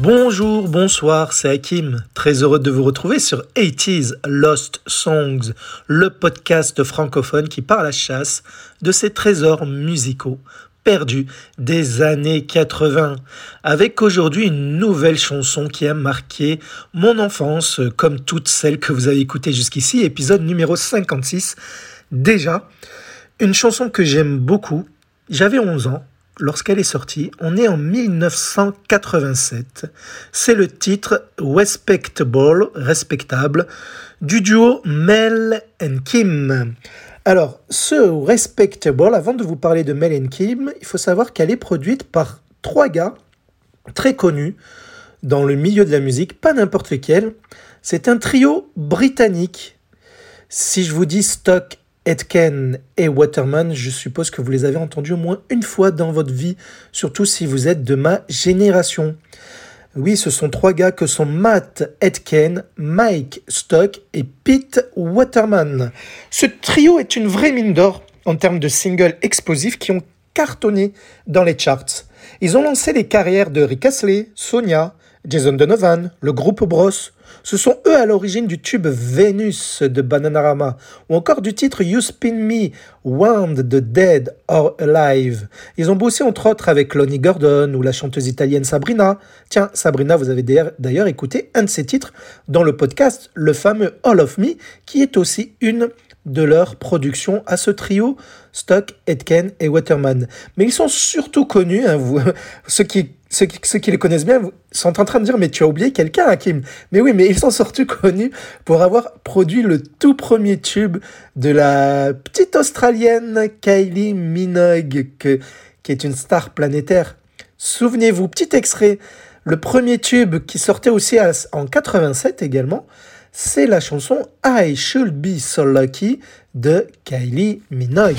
Bonjour, bonsoir, c'est Hakim. Très heureux de vous retrouver sur 80s Lost Songs, le podcast francophone qui part à la chasse de ces trésors musicaux perdus des années 80, avec aujourd'hui une nouvelle chanson qui a marqué mon enfance, comme toutes celles que vous avez écoutées jusqu'ici, épisode numéro 56. Déjà, une chanson que j'aime beaucoup, j'avais 11 ans, lorsqu'elle est sortie. On est en 1987. C'est le titre Respectable, respectable, du duo Mel and Kim. Alors, ce Respectable, avant de vous parler de Mel and Kim, il faut savoir qu'elle est produite par trois gars très connus dans le milieu de la musique, pas n'importe lequel. C'est un trio britannique. Si je vous dis Stock Etken et Waterman, je suppose que vous les avez entendus au moins une fois dans votre vie, surtout si vous êtes de ma génération. Oui, ce sont trois gars que sont Matt Etken, Mike Stock et Pete Waterman. Ce trio est une vraie mine d'or en termes de singles explosifs qui ont cartonné dans les charts. Ils ont lancé les carrières de Rick Astley, Sonia, Jason Donovan, le groupe Bros, ce sont eux à l'origine du tube Vénus de Bananarama ou encore du titre You Spin Me, Wound the Dead or Alive. Ils ont bossé entre autres avec Lonnie Gordon ou la chanteuse italienne Sabrina. Tiens, Sabrina, vous avez d'ailleurs écouté un de ses titres dans le podcast, le fameux All of Me, qui est aussi une de leurs productions à ce trio, Stock, Etken et Waterman. Mais ils sont surtout connus, hein, vous, ceux qui ceux qui, les connaissent bien sont en train de dire mais tu as oublié quelqu'un Hakim mais oui mais ils sont surtout connus pour avoir produit le tout premier tube de la petite australienne Kylie Minogue qui est une star planétaire souvenez-vous petit extrait le premier tube qui sortait aussi en 87 également c'est la chanson I Should Be So Lucky de Kylie Minogue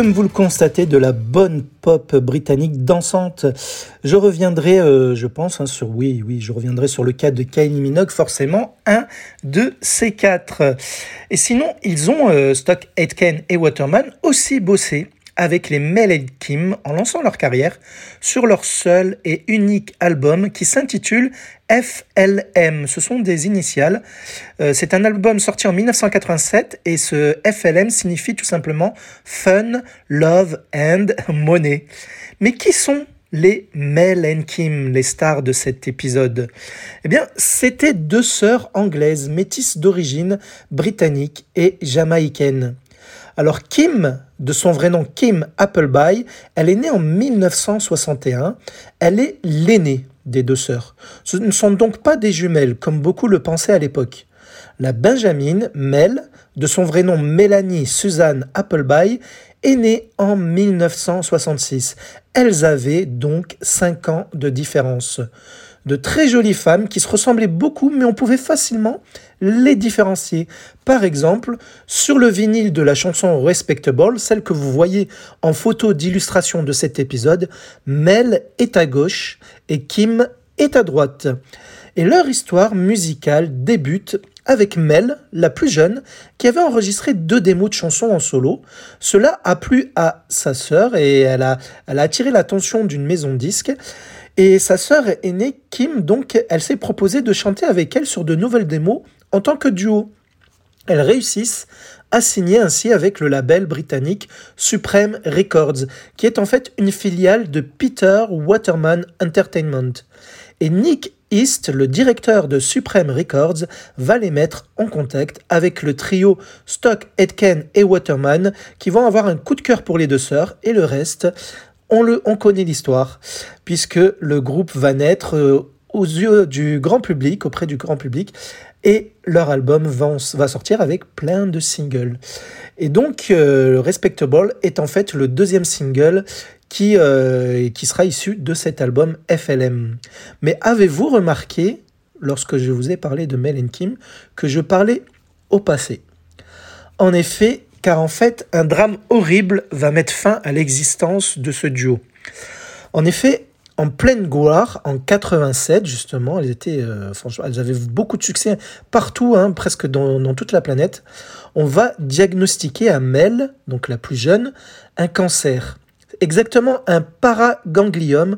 comme vous le constatez, de la bonne pop britannique dansante. Je reviendrai, euh, je pense, hein, sur oui, oui, je reviendrai sur le cas de Kylie Minogue, forcément un de ces quatre. Et sinon, ils ont euh, Stock, Aitken et Waterman aussi bossé avec les Mel Kim en lançant leur carrière sur leur seul et unique album qui s'intitule FLM. Ce sont des initiales. Euh, c'est un album sorti en 1987 et ce FLM signifie tout simplement Fun, Love and Money. Mais qui sont les Mel Kim, les stars de cet épisode? Eh bien, c'était deux sœurs anglaises métisses d'origine britannique et jamaïcaine. Alors Kim, de son vrai nom Kim Appleby, elle est née en 1961. Elle est l'aînée des deux sœurs. Ce ne sont donc pas des jumelles, comme beaucoup le pensaient à l'époque. La Benjamin, Mel, de son vrai nom Mélanie Suzanne Appleby, est née en 1966. Elles avaient donc 5 ans de différence de très jolies femmes qui se ressemblaient beaucoup, mais on pouvait facilement les différencier. Par exemple, sur le vinyle de la chanson Respectable, celle que vous voyez en photo d'illustration de cet épisode, Mel est à gauche et Kim est à droite. Et leur histoire musicale débute avec Mel, la plus jeune, qui avait enregistré deux démos de chansons en solo. Cela a plu à sa sœur et elle a, attiré l'attention d'une maison de disques. Et sa sœur aînée, Kim, donc, elle s'est proposée de chanter avec elle sur de nouvelles démos en tant que duo. elles réussissent à signer ainsi avec le label britannique Supreme Records, qui est en fait une filiale de Peter Waterman Entertainment. Et Nick East, le directeur de Supreme Records, va les mettre en contact avec le trio Stock, Etken et Waterman, qui vont avoir un coup de cœur pour les deux sœurs, et le reste, on, connaît l'histoire, puisque le groupe va naître euh, aux yeux du grand public, auprès du grand public, et leur album va, sortir avec plein de singles. Et donc, euh, Respectable est en fait le deuxième single qui, euh, qui sera issu de cet album FLM. Mais avez-vous remarqué, lorsque je vous ai parlé de Mel Kim, que je parlais au passé? En effet, car en fait, un drame horrible va mettre fin à l'existence de ce duo. En effet, en pleine gloire en 87 justement. Elles étaient, euh, elles avaient beaucoup de succès partout, hein, presque dans, toute la planète. On va diagnostiquer à Mel, donc la plus jeune, un cancer, exactement un paragangliome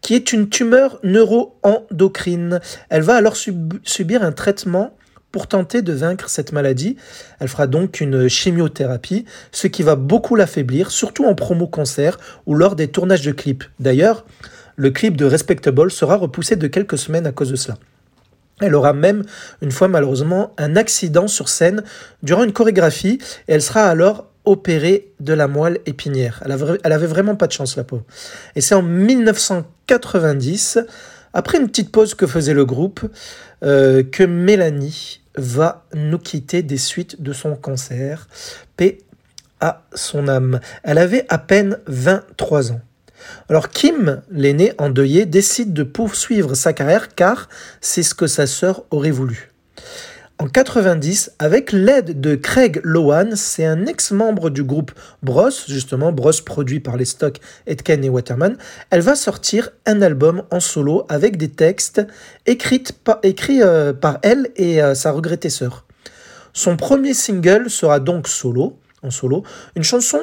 qui est une tumeur neuroendocrine. Elle va alors subir un traitement pour tenter de vaincre cette maladie. Elle fera donc une chimiothérapie, ce qui va beaucoup l'affaiblir, surtout en promo concert ou lors des tournages de clips. D'ailleurs, le clip de Respectable sera repoussé de quelques semaines à cause de cela. Elle aura même, une fois malheureusement, un accident sur scène durant une chorégraphie et elle sera alors opérée de la moelle épinière. Elle avait, vraiment pas de chance, la peau. Et c'est en 1990, après une petite pause que faisait le groupe, euh, que Mélanie va nous quitter des suites de son cancer. Paix à son âme. Elle avait à peine 23 ans. Alors Kim, l'aîné endeuillé, décide de poursuivre sa carrière car c'est ce que sa sœur aurait voulu. En 90, avec l'aide de Craig Lowan, c'est un ex-membre du groupe Bros, justement Bros produit par les Stock, Etken et Waterman, elle va sortir un album en solo avec des textes écrits par, euh, par elle et euh, sa regrettée sœur. Son premier single sera donc solo, en solo, une chanson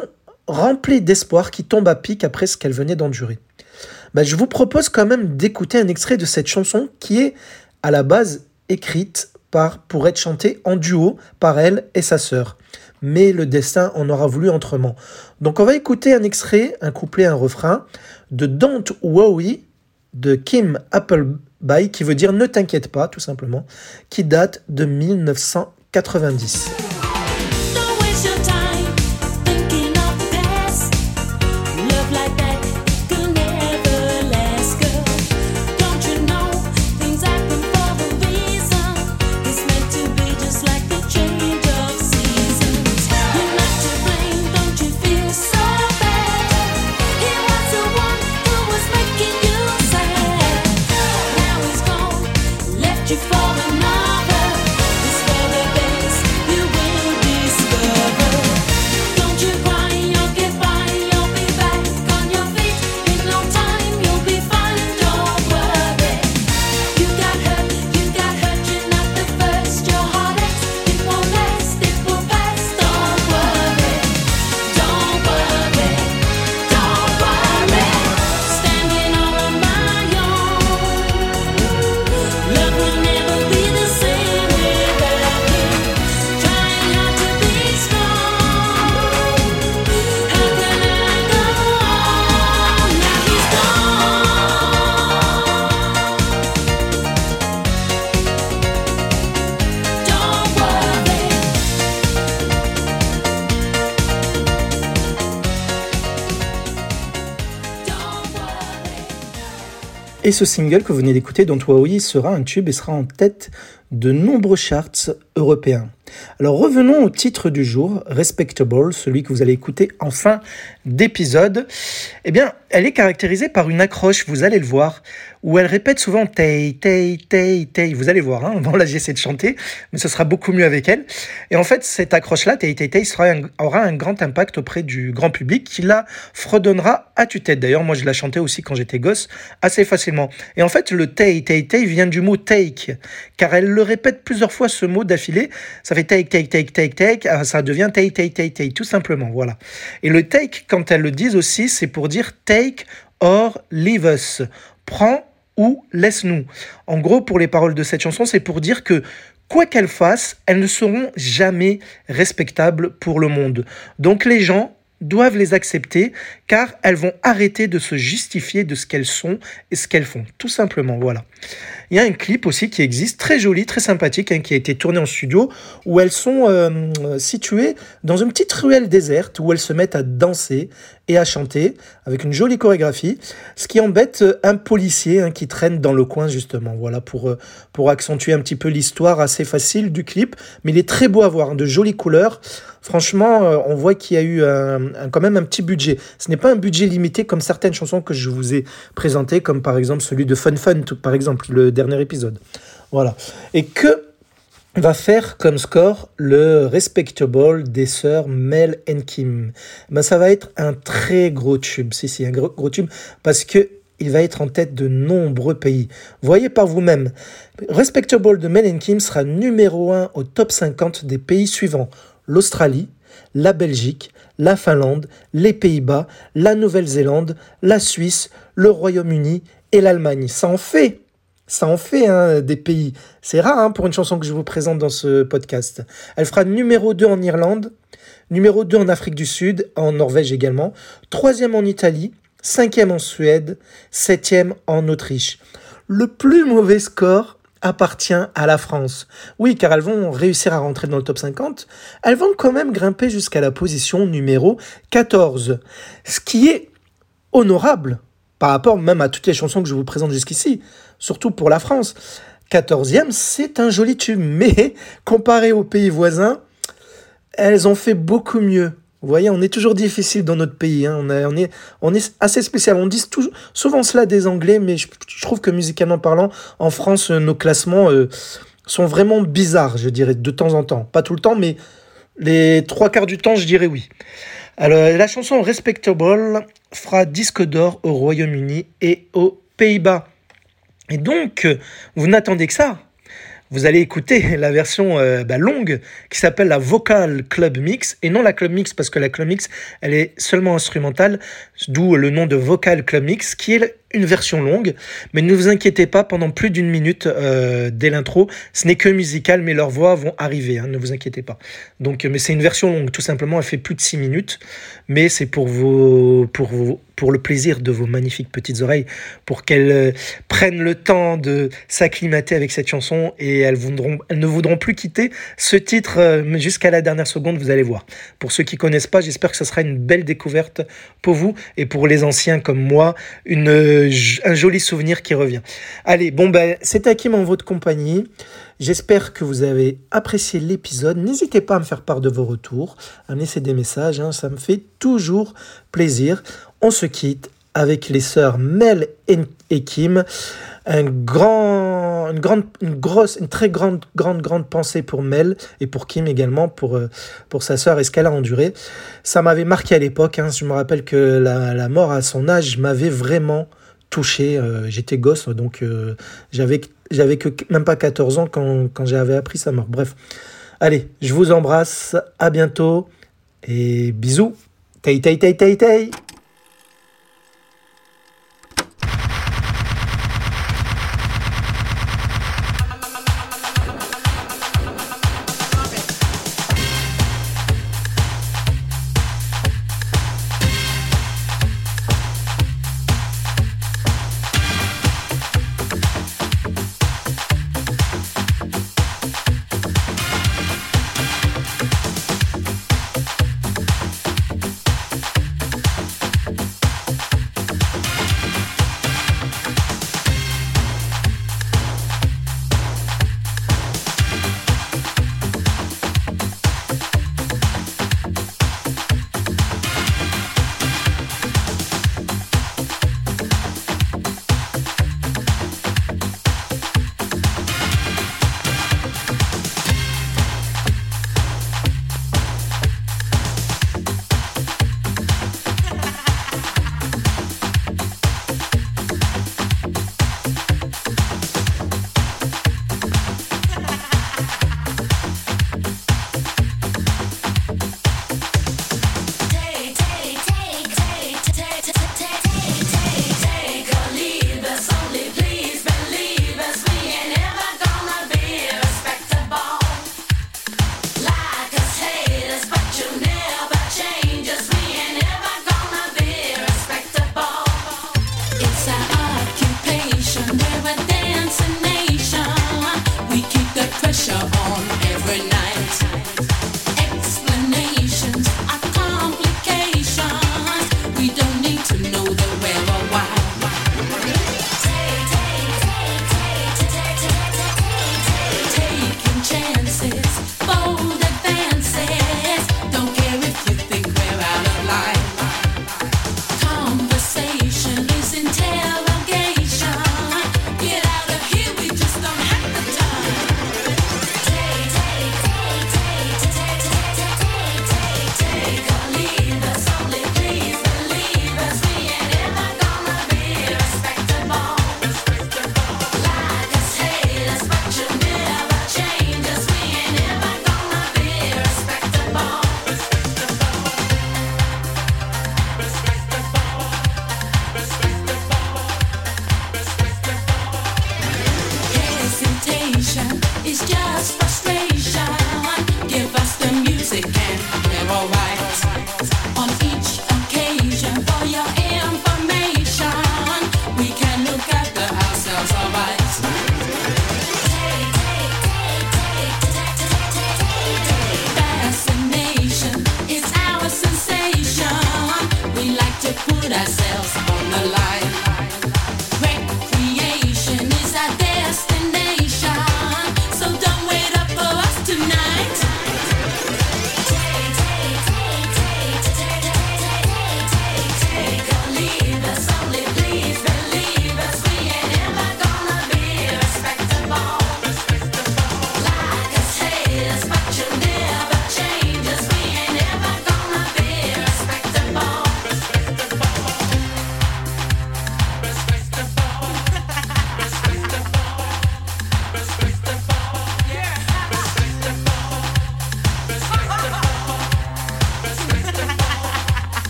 remplie d'espoir qui tombe à pic après ce qu'elle venait d'endurer. Bah, je vous propose quand même d'écouter un extrait de cette chanson qui est à la base écrite pour être chantée en duo par elle et sa sœur. Mais le destin en aura voulu autrement. Donc on va écouter un extrait, un couplet, un refrain de Don't Worry de Kim Appleby qui veut dire ne t'inquiète pas tout simplement, qui date de 1990. Et ce single que vous venez d'écouter, Don't Worry, sera un tube et sera en tête de nombreux charts européens. Alors revenons au titre du jour, Respectable, celui que vous allez écouter en fin d'épisode. Eh bien, elle est caractérisée par une accroche, vous allez le voir, où elle répète souvent tay, tay, tay, tay. Vous allez voir, hein, bon là j'essaie de chanter, mais ce sera beaucoup mieux avec elle. Et en fait, cette accroche-là, tay, tay, tay, aura un grand impact auprès du grand public qui la fredonnera à tue-tête. D'ailleurs, moi je la chantais aussi quand j'étais gosse assez facilement. Et en fait, le tay, tay, tay vient du mot take, car elle le répète plusieurs fois ce mot d'affilée. Ça fait take, take, take, take, take, ah, ça devient take, tout simplement, voilà. Et le take, quand elles le disent aussi, c'est pour dire take or leave us. Prends ou laisse-nous. En gros, pour les paroles de cette chanson, c'est pour dire que quoi qu'elles fassent, elles ne seront jamais respectables pour le monde. Donc les gens doivent les accepter car elles vont arrêter de se justifier de ce qu'elles sont et ce qu'elles font. Tout simplement, voilà. Il y a un clip aussi qui existe, très joli, très sympathique, hein, qui a été tourné en studio, où elles sont euh, situées dans une petite ruelle déserte, où elles se mettent à danser et à chanter, avec une jolie chorégraphie, ce qui embête euh, un policier hein, qui traîne dans le coin, justement, voilà, pour, euh, pour accentuer un petit peu l'histoire assez facile du clip, mais il est très beau à voir, hein, de jolies couleurs. Franchement, on voit qu'il y a eu quand même un petit budget. Ce n'est pas un budget limité comme certaines chansons que je vous ai présentées, comme par exemple celui de Fun Fun, par exemple, le dernier épisode. Voilà. Et que va faire comme score le Respectable des sœurs Mel et Kim ben, Ça va être un très gros tube, si, si, un gros, tube, parce que il va être en tête de nombreux pays. Voyez par vous-même, Respectable de Mel Kim sera numéro 1 au top 50 des pays suivants l'Australie, la Belgique, la Finlande, les Pays-Bas, la Nouvelle-Zélande, la Suisse, le Royaume-Uni et l'Allemagne. Ça en fait ça en fait hein, des pays. C'est rare hein, pour une chanson que je vous présente dans ce podcast. Elle fera numéro 2 en Irlande, numéro 2 en Afrique du Sud, en Norvège également, troisième en Italie, cinquième en Suède, septième en Autriche. Le plus mauvais score appartient à la France. Oui, car elles vont réussir à rentrer dans le top 50. Elles vont quand même grimper jusqu'à la position numéro 14. Ce qui est honorable par rapport même à toutes les chansons que je vous présente jusqu'ici, surtout pour la France. 14e, c'est un joli tube, mais comparé aux pays voisins, elles ont fait beaucoup mieux. Vous voyez, on est toujours difficile dans notre pays. Hein. On, est, assez spécial. On dit souvent cela des Anglais, mais je, trouve que musicalement parlant, en France, nos classements euh, sont vraiment bizarres, je dirais, de temps en temps. Pas tout le temps, mais les trois quarts du temps, je dirais oui. Alors, la chanson Respectable fera disque d'or au Royaume-Uni et aux Pays-Bas. Et donc, vous n'attendez que ça. Vous allez écouter la version euh, bah, longue qui s'appelle la Vocal Club Mix et non la Club Mix parce que la Club Mix elle est seulement instrumentale, d'où le nom de Vocal Club Mix qui est une version longue, mais ne vous inquiétez pas, pendant plus d'une minute euh, dès l'intro, ce n'est que musical, mais leurs voix vont arriver, hein, ne vous inquiétez pas. Donc, mais c'est une version longue, tout simplement, elle fait plus de 6 minutes, mais c'est pour vos, pour vos, pour le plaisir de vos magnifiques petites oreilles, pour qu'elles euh, prennent le temps de s'acclimater avec cette chanson et elles, voudront, elles ne voudront plus quitter ce titre euh, jusqu'à la dernière seconde, vous allez voir. Pour ceux qui connaissent pas, j'espère que ce sera une belle découverte pour vous et pour les anciens comme moi, une un joli souvenir qui revient. Allez, bon ben, c'est Hakim en votre compagnie. J'espère que vous avez apprécié l'épisode. N'hésitez pas à me faire part de vos retours, à me laisser des messages, hein. ça me fait toujours plaisir. On se quitte avec les sœurs Mel et Kim. Un grand, une grande, une grosse, une très grande, grande, grande pensée pour Mel et pour Kim également, pour, euh, sa sœur et ce qu'elle a enduré. Ça m'avait marqué à l'époque. Hein. Je me rappelle que la mort à son âge m'avait vraiment touché. Euh, j'étais gosse, donc euh, j'avais que même pas 14 ans quand, quand j'avais appris sa mort. Bref, allez, je vous embrasse, à bientôt et bisous. Tay tay tay tay tay